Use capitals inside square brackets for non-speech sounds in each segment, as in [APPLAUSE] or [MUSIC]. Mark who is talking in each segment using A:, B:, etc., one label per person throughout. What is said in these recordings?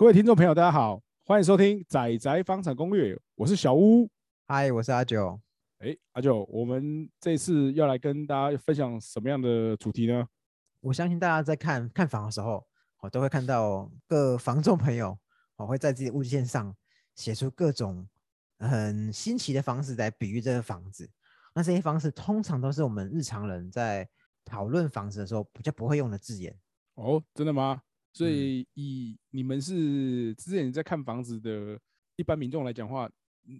A: 各位听众朋友，大家好，欢迎收听《仔仔房产攻略》，我是小屋。
B: 嗨，我是阿九。
A: 哎，阿九，我们这次要来跟大家分享什么样的主题呢？
B: 我相信大家在看看房的时候，哦，都会看到各房仲朋友，哦，会在自己的物件上写出各种很新奇的方式来比喻这个房子。那这些方式通常都是我们日常人在讨论房子的时候比较不会用的字眼。
A: 哦，真的吗？所以以你们是之前在看房子的一般民众来讲话，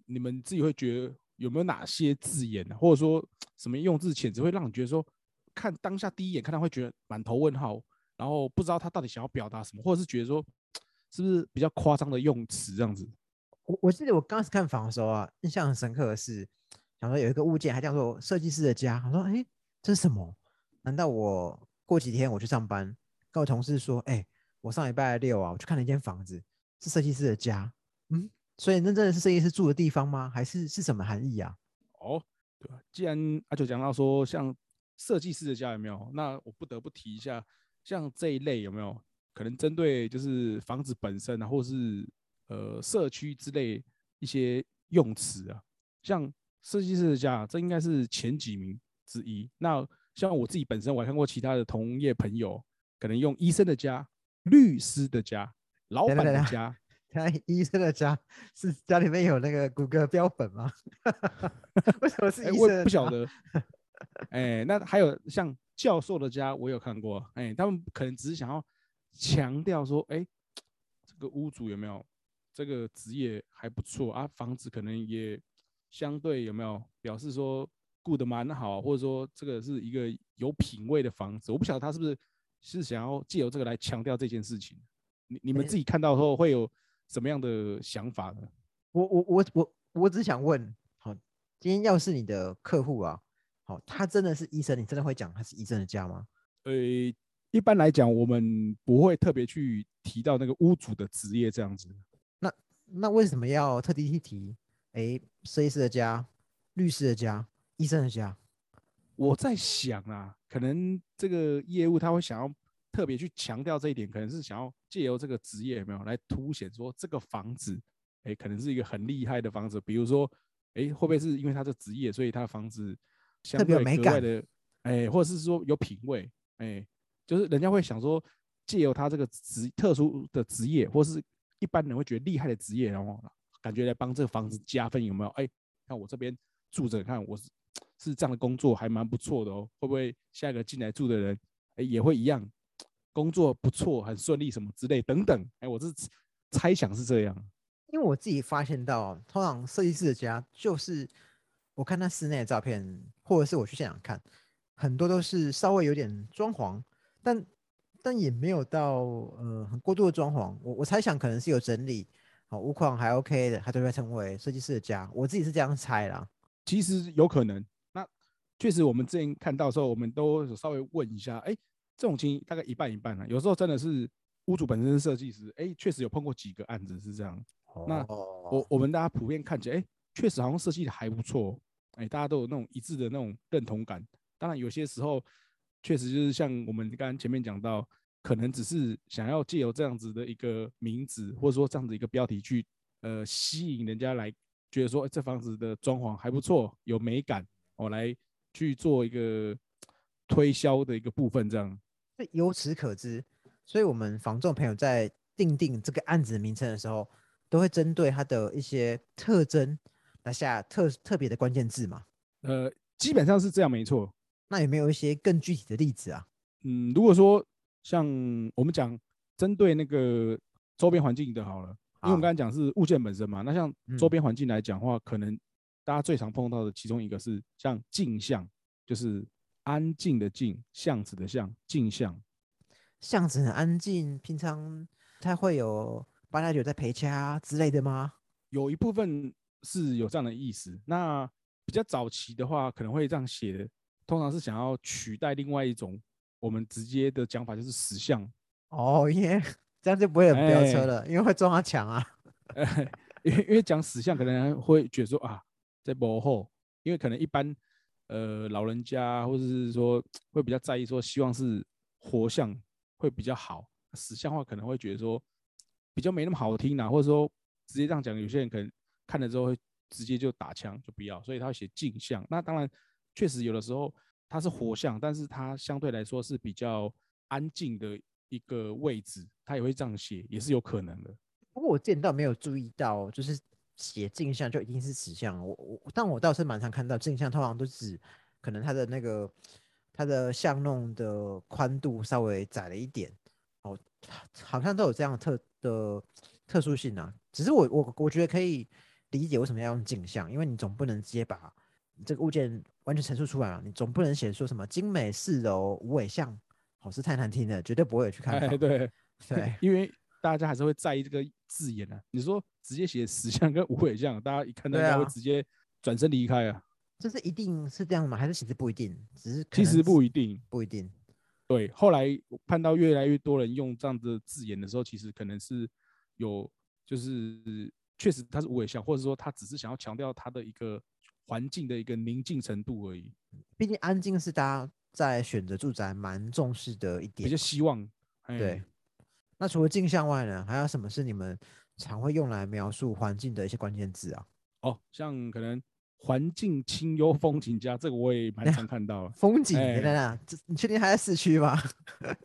A: 你们自己会觉得有没有哪些字眼，或者说什么用字遣词会让你觉得说，看当下第一眼看到会觉得满头问号，然后不知道他到底想要表达什么，或者是觉得说是不是比较夸张的用词这样子？
B: 我我记得我刚开始看房的时候啊，印象很深刻的是，想说有一个物件还叫做设计师的家，我说哎，这是什么？难道我过几天我去上班，跟我同事说，哎？我上礼拜六啊，我去看了一间房子，是设计师的家。嗯，所以那真的是设计师住的地方吗？还是是什么含义啊？
A: 哦，对既然阿九讲到说像设计师的家有没有？那我不得不提一下，像这一类有没有可能针对就是房子本身啊，或是呃社区之类一些用词啊？像设计师的家，这应该是前几名之一。那像我自己本身，我还看过其他的同业朋友，可能用医生的家。律师的家，老板的家，[LAUGHS]
B: 他医生的家是家里面有那个谷歌标本吗？[LAUGHS] 为什么是医生？
A: 不晓得。[LAUGHS] 哎，那还有像教授的家，我有看过。哎，他们可能只是想要强调说，哎，这个屋主有没有这个职业还不错啊？房子可能也相对有没有表示说顾得蛮好，或者说这个是一个有品味的房子。我不晓得他是不是。是想要借由这个来强调这件事情，你你们自己看到后会有什么样的想法呢？
B: 我我我我我只想问，好，今天要是你的客户啊，好，他真的是医生，你真的会讲他是医生的家吗？
A: 呃，一般来讲，我们不会特别去提到那个屋主的职业这样子。
B: 那那为什么要特地去提？哎，设计师的家、律师的家、医生的家？
A: 我在想啊，可能这个业务他会想要特别去强调这一点，可能是想要借由这个职业有没有来凸显说这个房子，哎，可能是一个很厉害的房子。比如说，哎，会不会是因为他的职业，所以他的房子相对格外的，哎，或者是说有品味，哎，就是人家会想说，借由他这个职特殊的职业，或是一般人会觉得厉害的职业，然后感觉来帮这个房子加分，有没有？哎，看我这边住着，看我是。这样的工作还蛮不错的哦，会不会下一个进来住的人，哎，也会一样，工作不错，很顺利什么之类等等，哎，我是猜想是这样。
B: 因为我自己发现到，通常设计师的家，就是我看他室内的照片，或者是我去现场看，很多都是稍微有点装潢，但但也没有到呃很过度的装潢。我我猜想可能是有整理，好屋况还 OK 的，他都会称为设计师的家。我自己是这样猜啦。
A: 其实有可能。那确实，我们之前看到的时候，我们都稍微问一下，哎，这种情形大概一半一半啊。有时候真的是屋主本身是设计师，哎，确实有碰过几个案子是这样。那我我们大家普遍看起来，哎，确实好像设计的还不错，哎，大家都有那种一致的那种认同感。当然，有些时候确实就是像我们刚刚前面讲到，可能只是想要借由这样子的一个名字，或者说这样子一个标题去，呃，吸引人家来觉得说，这房子的装潢还不错，有美感，我来。去做一个 [TSK] 推销的一个部分，这样。
B: 由此可知，所以我们房仲朋友在定定这个案子名称的时候，都会针对它的一些特征来下特特别的关键字嘛？
A: 呃，基本上是这样，没错。
B: 那有没有一些更具体的例子啊？
A: 嗯，如果说像我们讲针对那个周边环境的，好了，因为我们刚才讲是物件本身嘛，那像周边环境来讲话，可能。大家最常碰到的其中一个是像镜像，就是安静的静，巷子的巷，镜像。
B: 巷子很安静，平常它会有八加九在陪家之类的吗？
A: 有一部分是有这样的意思。那比较早期的话，可能会这样写的，通常是想要取代另外一种我们直接的讲法，就是死巷。
B: 哦，因为这样就不会有飙车了，因为会撞到墙啊。[LAUGHS]
A: 因为因为讲死相，可能会觉得说啊。在幕后，因为可能一般，呃，老人家或者是说会比较在意说，希望是活像会比较好，死像话可能会觉得说比比较没那么好听啊，或者说直接这样讲，有些人可能看了之后会直接就打枪，就不要，所以他会写镜像。那当然，确实有的时候它是活像，但是它相对来说是比较安静的一个位置，他也会这样写，也是有可能的。
B: 不过我见到没有注意到，就是写镜像就一定是指向我我，但我倒是蛮常看到镜像，通常都指可能它的那个它的像弄的宽度稍微窄了一点，哦，好像都有这样特的特殊性啊。只是我我我觉得可以理解为什么要用镜像，因为你总不能直接把这个物件完全陈述出来啊，你总不能写说什么精美四柔无尾像，好是太难听了，绝对不会有去看
A: 哎，对，
B: 对
A: 因为大家还是会在意这个字眼啊。你说直接写石像跟无尾像，大家一看到应
B: 对啊
A: 该会直接转身离开啊。
B: 这是一定是这样吗？还是其实不一定？只是
A: 其实不一定，
B: 不一定。
A: 对。后来我看到越来越多人用这样的字眼的时候，其实可能是有，就是确实它是无尾像，或者说他只是想要强调它的一个环境的一个宁静程度而已，
B: 毕竟安静是大家在选择住宅蛮重视的一点
A: 比较。希望。哎
B: 对，那除了镜像外呢，还有什么是你们常会用来描述环境的一些关键字啊？
A: 哦，像可能环境清幽风景佳，这个我也蛮常看到了。[LAUGHS]
B: 风景，
A: 哎
B: 等等等，这你确定还在市区吗？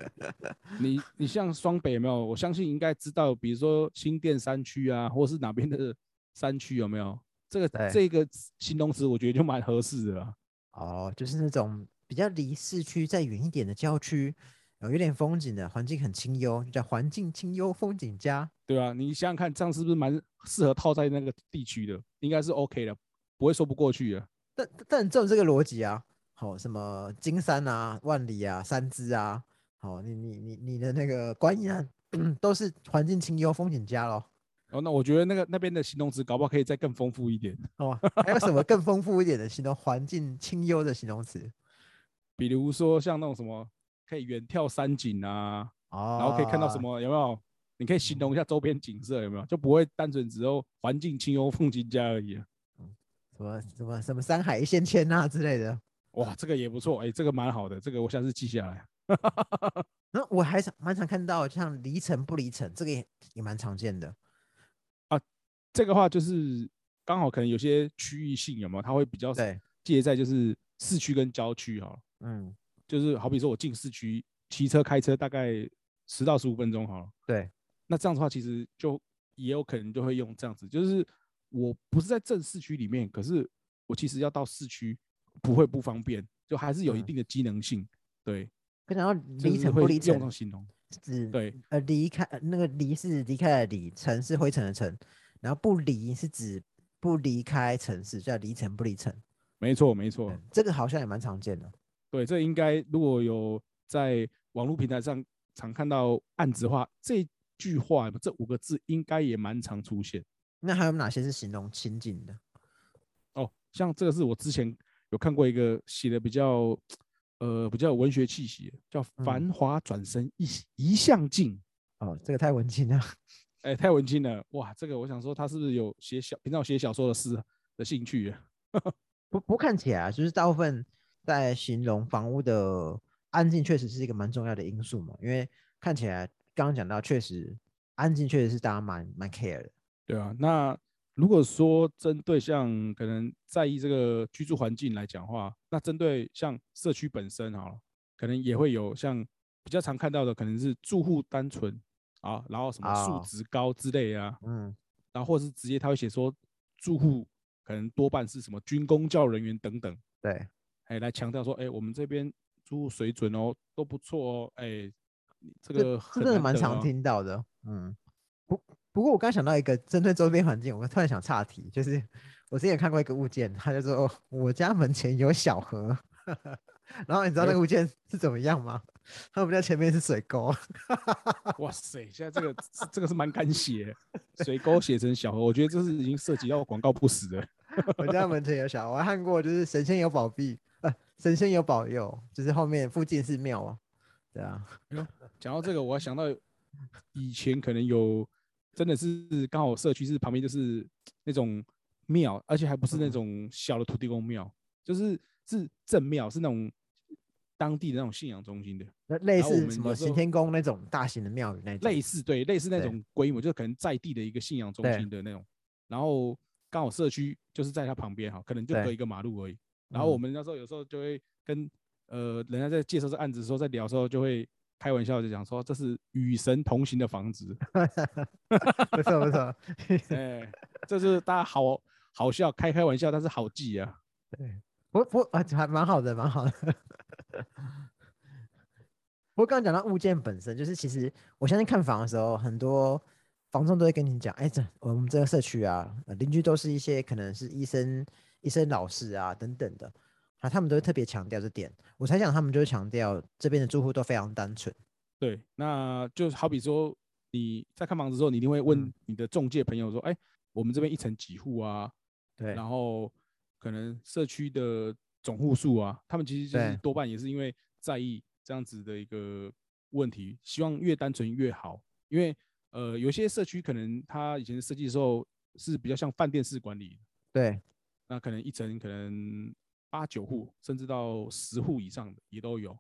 B: [LAUGHS]
A: 你你像双北有没有？我相信应该知道，比如说新店山区啊，或是哪边的山区有没有？这个
B: 对
A: 这个形容词，我觉得就蛮合适的啦。
B: 哦，就是那种比较离市区再远一点的郊区，有有点风景的环境很清幽，就叫环境清幽风景佳。
A: 对啊，你想想看，这样是不是蛮适合套在那个地区的？应该是 OK 的，不会说不过去的。
B: 但但照这个逻辑啊，好、什么金山啊、万里啊、三芝啊，好、你你你你的那个观音啊，[CLEARS THROAT] 都是环境清幽、风景佳咯。
A: 哦，那我觉得那个那边的形容词搞不好可以再更丰富一点，
B: 好吧？还有什么更丰富一点的形容环境清幽的形容词？
A: 比如说像那种什么可以远眺山景啊，
B: 哦，
A: 然后可以看到什？么有没有？你可以形容一下周边景色有没有？就不会单纯只有环境清幽、风景佳而已啊。
B: 什么什么什么山海一线牵啊之类的。
A: 哇，这个也不错，哎、这个蛮好的，这个我下次记下来。[LAUGHS]
B: 那我还常蛮常看到像离城不离城，这个也也蛮常见的。
A: 啊这个话就是刚好可能有些区域性有没有？它会比较
B: 对，
A: 介在就是市区跟郊区哈，
B: 嗯，
A: 就是好比说我进市区骑车开车大概十到十五分钟好了，
B: 对，
A: 那这样的话其实就也有可能就会用这样子，就是我不是在正市区里面，可是我其实要到市区不会不方便，就还是有一
B: 嗯
A: 定的机能性，对，
B: 跟讲到离城不离城
A: 用上，形容，
B: 是指
A: 对
B: 呃离开呃那个离是离开的离，城是灰尘的尘，然后不离是指不离开城市，叫离城不离城。
A: 没错没错
B: 对，这个好像也蛮常见的。
A: 对，这应该如果有在网络平台上常看到案子的话，这句话这五个字应该也蛮常出现
B: 那还有哪些是形容亲近的？
A: 哦。像这个是我之前有看过一个写的比较呃比较有文学气息，叫“
B: 嗯
A: 繁华转身一一向尽”。
B: 哦，这个太文青了。[LAUGHS]
A: 哎、太文青了哇！这个我想说，他是不是有写小平常有写小说的诗的兴趣啊？[LAUGHS]
B: 不不看起来啊，就是大部分在形容房屋的安静，确实是一个蛮重要的因素嘛。因为看起来刚刚讲到，确实安静确实是大家蛮蛮 care 的。
A: 对啊，那如果说针对像可能在意这个居住环境来讲的话，那针对像社区本身好了，可能也会有像比较常看到的，可能是住户单纯啊，然后什么素
B: 哦
A: 质高之类啊，
B: 嗯，
A: 然后或是直接他会写说住户可能多半是什么军工教人员等等，
B: 对，
A: 哎，来强调说，哎，我们这边租户水准哦都不错哦，哎，这个很
B: 真的蛮常听到的。嗯，不不过我刚想到一个针对周边环境，我突然想岔题，就是我之前看过一个物件，他就说哦我家门前有小河，[LAUGHS] 然后你知道那个物件是怎么样吗？他们家前面是水沟。
A: 哇塞，现在这个是这个是蛮敢写的，水沟写成小河，我觉得这是已经涉及到广告不实的。
B: 我家门前有小河，我还看过，就是神仙有保庇，呃，神仙有保佑，就是后面附近是庙啊，对啊，
A: 讲到这个，我还想到以前可能有真的是刚好社区是旁边就是那种庙，而且还不是那
B: 嗯
A: 种小的土地公庙，就是是正庙，是那种当地的那种信仰中心的，
B: 那类似什么行天宫那种大型的庙宇那种，
A: 类似对类似那种规模，就是可能在地的一个信仰中心的那种，然后刚好社区就是在它旁边哈，可能就隔一个马路而已。然后我
B: 嗯
A: 们那时候有时候就会跟呃人家在介绍这案子的时候，在聊的时候就会开玩笑就讲说这是与神同行的房子，
B: 不 [LAUGHS] 错不错，[LAUGHS]
A: 哎，这是大家好好笑开开玩笑，但是好记啊。
B: 对，不不啊，还蛮好的，蛮好的。[LAUGHS] 不过刚刚讲到物件本身，就是其实我相信看房的时候，很多房东都会跟你讲，哎，这我们这个社区啊，呃邻居都是一些可能是医生、医生老师啊等等的，啊，他们都会特别强调这点。我猜想他们就会强调这边的住户都非常单纯，
A: 对，那就好比说你在看房子的时候，你一定会问
B: 嗯。
A: 你的中介朋友说，哎，我们这边一层几户啊？
B: 对。
A: 然后可能社区的总户数啊，他们其实就是多半也是因为在意这样子的一个问题，希望越单纯越好。因为呃，有些社区可能它以前设计的时候是比较像饭店式管理，
B: 对
A: 那可能一层可能八九户，甚至到十户以上的也都有。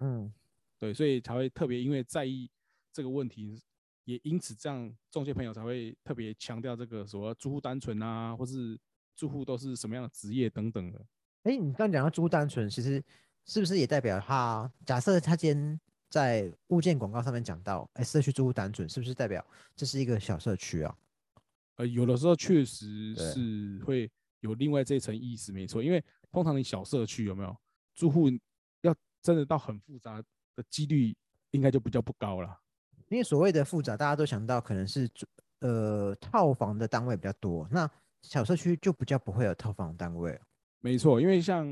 B: 嗯，
A: 对，所以才会特别因为在意这个问题，也因此这样中介朋友才会特别强调这个什么租户单纯啊，或是住户都是什么样的职业等等的。
B: 哎，你刚刚讲到租单纯，其实是不是也代表他假设他今天在物件广告上面讲到，哎，社区租户单纯，是不是代表这是一个小社区啊？
A: 呃，有的时候确实是会有另外这一层意思，没错。因为通常你小社区有没有住户要真的到很复杂的几率，应该就比较不高了。
B: 因为所谓的复杂，大家都想到可能是住呃套房的单位比较多，那小社区就比较不会有套房单位了。
A: 没错，因为像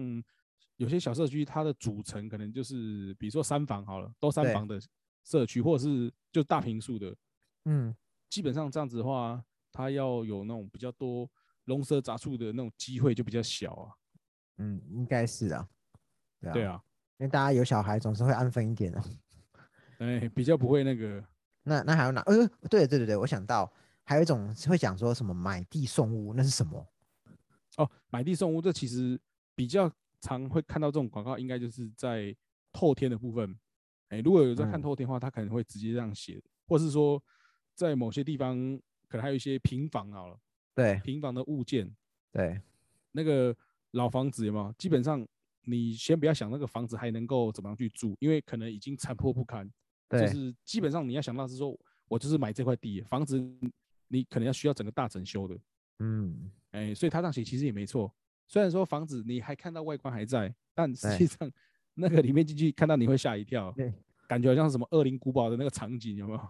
A: 有些小社区，它的组成可能就是，比如说三房好了，都三房的社区，或者是就大平数的，
B: 嗯，
A: 基本上这样子的话，它要有那种比较多龙蛇杂处的那种机会就比较小啊。
B: 嗯，应该是啊，对啊，
A: 对，啊，
B: 因为大家有小孩总是会安分一点的。
A: 哎，比较不会那个，[LAUGHS]
B: 那那还有哪？呃，对对对对，我想到还有一种会讲说什么买地送屋，那是什么？
A: 哦，买地送屋，这其实比较常会看到这种广告，应该就是在透天的部分。哎，如果有在看
B: 嗯
A: 透天的话，他可能会直接这样写，或是说在某些地方可能还有一些平房好了，
B: 对
A: 平房的物件，
B: 对
A: 那个老房子有没有？基本上你先不要想那个房子还能够怎么样去住，因为可能已经残破不堪。
B: 对就，
A: 是基本上你要想到是说，我就是买这块地，房子你可能要需要整个大整修的。
B: 嗯，
A: 哎，所以他这样写其实也没错。虽然说房子你还看到外观还在，但实际上那个里面进去看到你会吓一跳，
B: 对，
A: 感觉好像什么恶灵古堡的那个场景，有没有？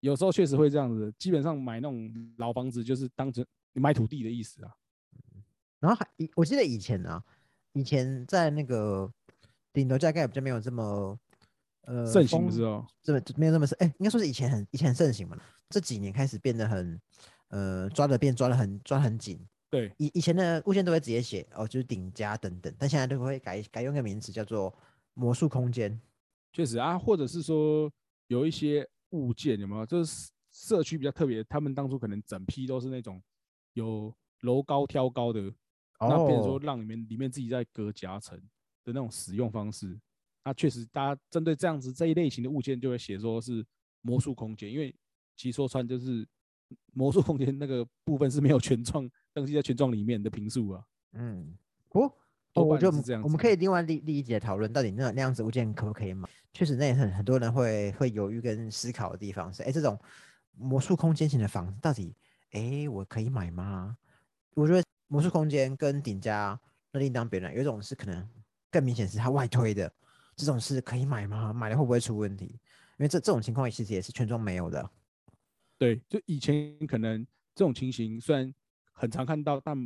A: 有时候确实会这样子。基本上买那种老房子就是当成你买土地的意思啊。
B: 然后还以我记得以前啊，以前在那个顶楼加盖比较没有这么呃
A: 盛行的
B: 风
A: 时候，
B: 这么没有这么盛，哎、应该说是以前很以前很盛行嘛，这几年开始变得很呃抓的变抓的很抓得很紧。
A: 对，
B: 以以前的物件都会直接写哦，就是顶加等等，但现在都会改改用个名词叫做魔术空间。
A: 确实啊，或者是说有一些物件有没有？就是社区比较特别，他们当初可能整批都是那种有楼高挑高的，那变成说
B: 哦，
A: 让你们里面自己在隔夹层的那种使用方式。那确实，大家针对这样子这一类型的物件，就会写说是魔术空间，因为其实说穿就是魔术空间那个部分是没有权状登记在权状里面的平数啊。
B: 嗯，哦，
A: 多
B: 我觉得我
A: 半是这样
B: 们我们可以另外立立一节讨论，到底那那样子物件可不可以买？确实，那也很很多人会会犹豫跟思考的地方是，哎，这种魔术空间型的房子到底，哎，我可以买吗？我觉得魔术空间跟顶家那另当别论，有一种是可能更明显是它外推的，这种是可以买吗？买了会不会出问题？因为这这种情况其实也是全装没有的。
A: 对，就以前可能这种情形虽然很常看到，但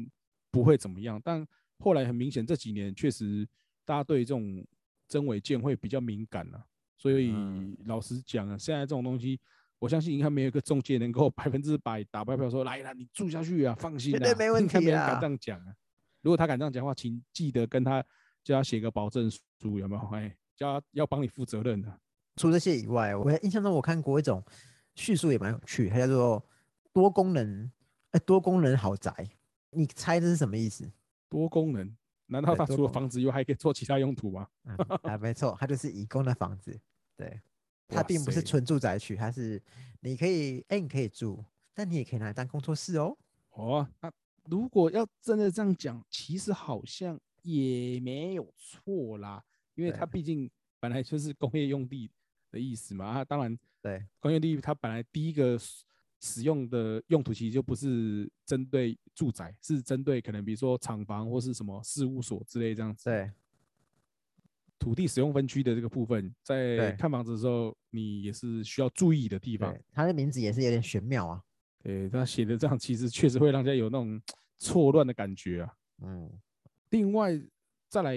A: 不会怎么样。但后来很明显，这几年确实大家对这种真伪件会比较敏感了、所以
B: 嗯
A: 老实讲啊，现在这种东西，我相信应该没有一个中介能够 [LAUGHS] 百分之百打包票说来了，你住下去啊，放心啦，
B: 绝对没问
A: 应该没敢
B: 啦
A: 这样讲啊。如果他敢这样讲的话，请记得跟他叫他写个保证书，有没有？哎，叫他要帮你负责任的。
B: 除这些以外，我印象中我看过一种叙述也蛮有趣，它叫做多功能，哎、多功能豪宅。你猜这是什么意思？
A: 多功能，难道
B: 对多功
A: 它除了房子以外还可以做其他用途吗？
B: 嗯，啊，没错，它就是以工的房子，对，它并不是
A: 塞
B: 纯住宅区，它是你可以，哎，你可以住，但你也可以拿来当工作室哦。
A: 哦，那如果要真的这样讲，其实好像也没有错啦，因为它毕竟本来就是工业用地的意思嘛。啊当然
B: 对，
A: 工业地它本来第一个使使用的用途其实就不是针对住宅，是针对可能比如说厂房或是什么事务所之类这样子。
B: 对，
A: 土地使用分区的这个部分，在看房子的时候，你也是需要注意的地方。，
B: 它的名字也是有点玄妙啊。
A: 对，它写的这样，其实确实会让人家有那种 [TSK] 错乱的感觉啊。
B: 嗯，
A: 另外再来，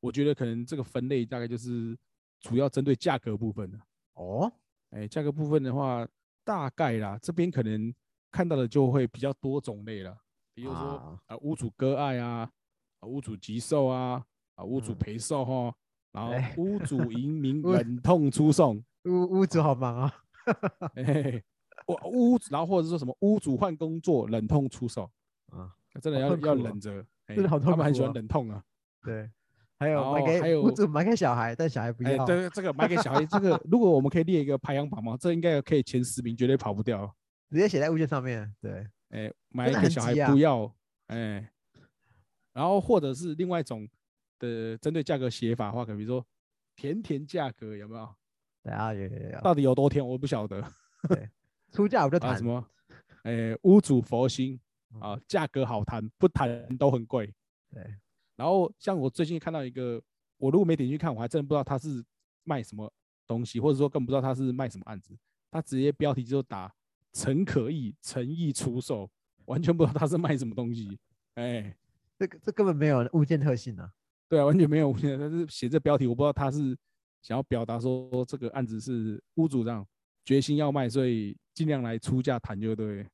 A: 我觉得可能这个分类大概就是主要针对价格部分的。
B: 哦，
A: 哎，价格部分的话，大概啦，这边可能看到的就会比较多种类了，比如说
B: 啊
A: 啊，屋主割爱啊，啊屋主急售啊，啊屋主
B: 嗯
A: 赔售哈，然后
B: 哎
A: 屋主 [LAUGHS] 移民
B: 屋
A: 忍痛出送，
B: 屋屋主好忙啊。
A: 哎，我屋主，然后或者说什么屋主换工作忍痛出售，
B: 啊，
A: 真的要要忍着，哎
B: 真的好痛
A: 他们很喜欢
B: 痛苦哦
A: 忍痛啊。
B: 对，还有买给
A: 后还有
B: 屋主买给小孩，但小孩不
A: 哎，
B: 要。
A: 对，这个买给小孩，这个如果我们可以列一个排行榜嘛，这应该可以前十名，绝对跑不掉。
B: 直接写在物件上面。对，
A: 哎，买给小孩不要，哎，然后或者是另外一种的针对价格写法的话，可能比如说甜甜价格有没有？
B: 对啊，有有有有。
A: 到底有多甜，我不晓得对 [LAUGHS]
B: 出价我就
A: 啊。
B: 谈
A: 什。么？哎，屋主佛心啊
B: 嗯，
A: 价格好谈，不谈都很贵。
B: 对，
A: 然后像我最近看到一个，我如果没点进去看，我还真的不知道他是卖什么东西，或者说更不知道他是卖什么案子。他直接标题就打“陈可意诚意出售”，完全不知道他是卖什么东西。哎，
B: 这个这根本没有物件特性啊。
A: 对啊，完全没有，但是写这标题，我不知道他是想要表达说这个案子是屋主这样决心要卖，所以尽量来出价谈，就对。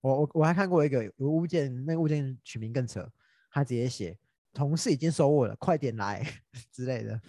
B: 我我我还看过一个有物件，那个物件取名更扯，他直接写同事已经收我了，快点来 [LAUGHS] 之类的。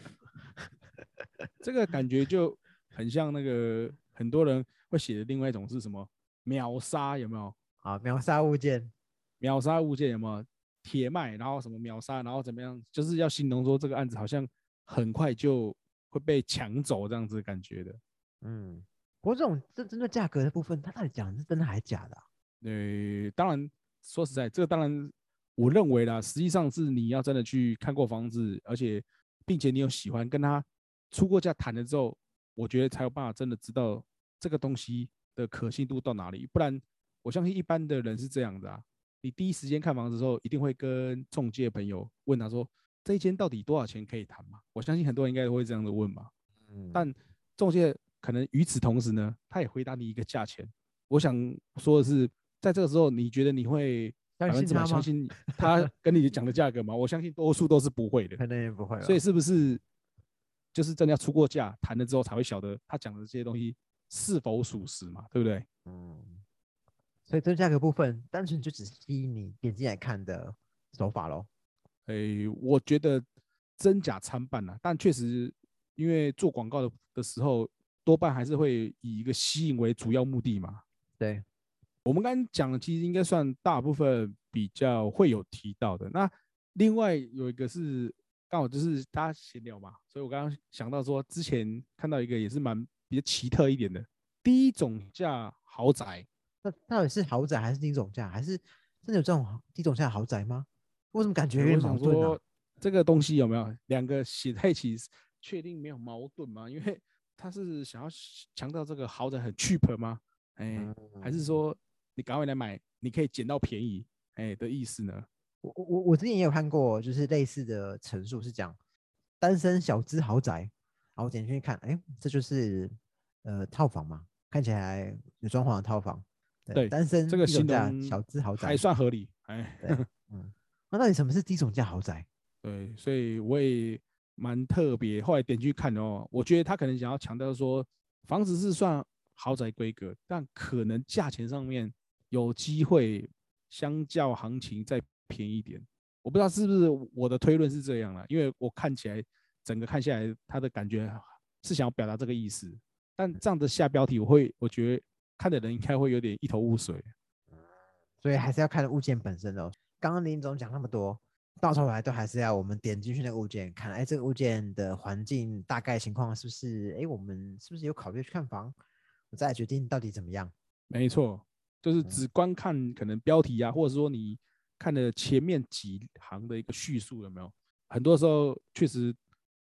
B: [LAUGHS]
A: 这个感觉就很像那个很多人会写的另外一种是什么秒杀，有没有？
B: 啊，秒杀物件。
A: 秒杀物件有没有？铁卖，然后什么秒杀，然后怎么样？就是要形容说这个案子好像很快就会被抢走这样子的感觉的。
B: 嗯，不过这种这针对价格的部分，他到底讲的是真的还是假的啊、
A: 呃，当然说实在，这个当然我认为啦，实际上是你要真的去看过房子，而且并且你有喜欢跟他出过价谈了之后，我觉得才有办法真的知道这个东西的可信度到哪里。不然，我相信一般的人是这样的啊，你第一时间看房子的时候，一定会跟中介朋友问他说，这一间到底多少钱可以谈嘛？我相信很多人应该都会这样的问嘛。
B: 嗯，
A: 但中介可能与此同时呢，他也回答你一个价钱。我想说的是，在这个时候，你觉得你会百分之百
B: 相信他吗？
A: 相信他跟你讲的价格吗？我相信多数都是不会的。
B: 可能也不会。
A: 所以是不是就是真的要出过价谈了之后才会晓得他讲的这些东西是否属实嘛？对不对？
B: 嗯，所以这价格部分单纯就只是吸引你点进来看的手法喽。
A: 诶、我觉得真假参半啦，但确实因为做广告的的时候，多半还是会以一个吸引为主要目的嘛。
B: 对，
A: 我们刚刚讲的其实应该算大部分比较会有提到的。那另外有一个是刚好就是大家闲聊嘛，所以我刚刚想到说，之前看到一个也是蛮比较奇特一点的，第一种价豪宅，
B: 那到底是豪宅还是低总价，还是真的有这种低总价的豪宅吗？我怎么感觉有
A: 我
B: 点矛盾啊？
A: 这个东西有没有两个写在一起，确定没有矛盾吗？因为他是想要强调这个豪宅很 cheap 吗？哎、还是
B: 嗯
A: 说你赶快来买，你可以捡到便宜，哎、的意思呢？
B: 我我我我之前也有看过，就是类似的陈述是讲单身小资豪宅，然后点进去看，哎，这就是呃套房嘛，看起来有装潢的套房，
A: 对
B: 单身
A: 这个形
B: 低总价
A: 容
B: 小资豪宅
A: 还，算合理，哎，
B: 嗯，那到底什么是低总价豪宅？[LAUGHS]
A: 对，所以我也蛮特别。后来点去看哦，我觉得他可能想要强调说，房子是算豪宅规格，但可能价钱上面有机会相较行情再便宜一点。我不知道是不是我的推论是这样了，因为我看起来整个看下来，他的感觉是想要表达这个意思。但这样的下标题，我会我觉得看的人应该会有点一头雾水。
B: 所以还是要看物件本身哦。刚刚林总讲那么多，到头来都还是要我们点进去那个物件，看哎这个物件的环境大概情况是不是哎我们是不是有考虑去看房，我再来决定到底怎么样。
A: 没错，就是
B: 嗯
A: 只观看可能标题啊，或者说你看的前面几行的一个叙述有没有？很多时候确实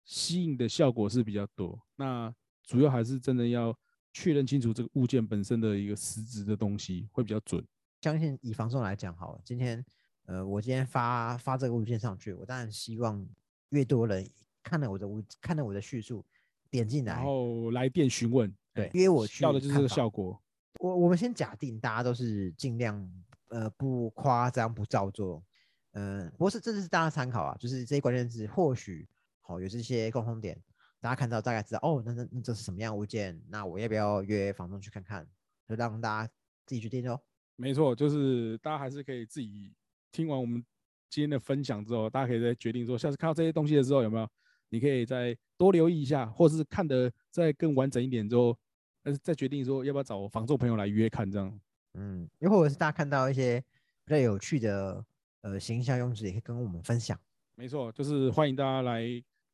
A: 吸引的效果是比较多。那主要还是真的要确认清楚这个物件本身的一个实质的东西会比较准。
B: 相信以房仲来讲，好了，今天呃我今天发发这个物件上去，我当然希望越多人看了我的物看了我的叙述，点进来然，
A: 后来电询问，
B: 对
A: 哎
B: 约我去
A: 要的就是这个效果。
B: 我我们先假定大家都是尽量呃不夸张不造作，嗯、不过是这是大家参考啊，就是这些关键字或许好、有这些共同点，大家看到大概知道哦，那那那这是什么样物件，那我要不要约房东去看看，就让大家自己决定哦。
A: 没错，就是大家还是可以自己听完我们今天的分享之后，大家可以再决定说，下次看到这些东西的时候有没有，你可以再多留意一下，或是看得再更完整一点之后，但是再决定说要不要找房仲朋友来约看这样。
B: 嗯，又或者是大家看到一些比较有趣的呃形象用词，也可以跟我们分享。
A: 没错，就是欢迎大家来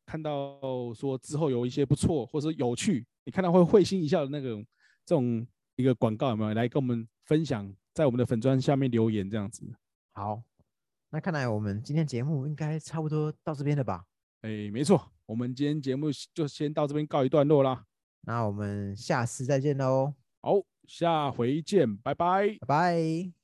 A: 看到说之后有一些不错或者有趣，你看到会会心一笑的那种这种一个广告有没有来跟我们分享，在我们的粉砖下面留言这样子。
B: 好，那看来我们今天节目应该差不多到这边了吧？
A: 哎，没错，我们今天节目就先到这边告一段落啦。
B: 那我们下次再见喽，
A: 好，下回见，拜拜。
B: 拜拜。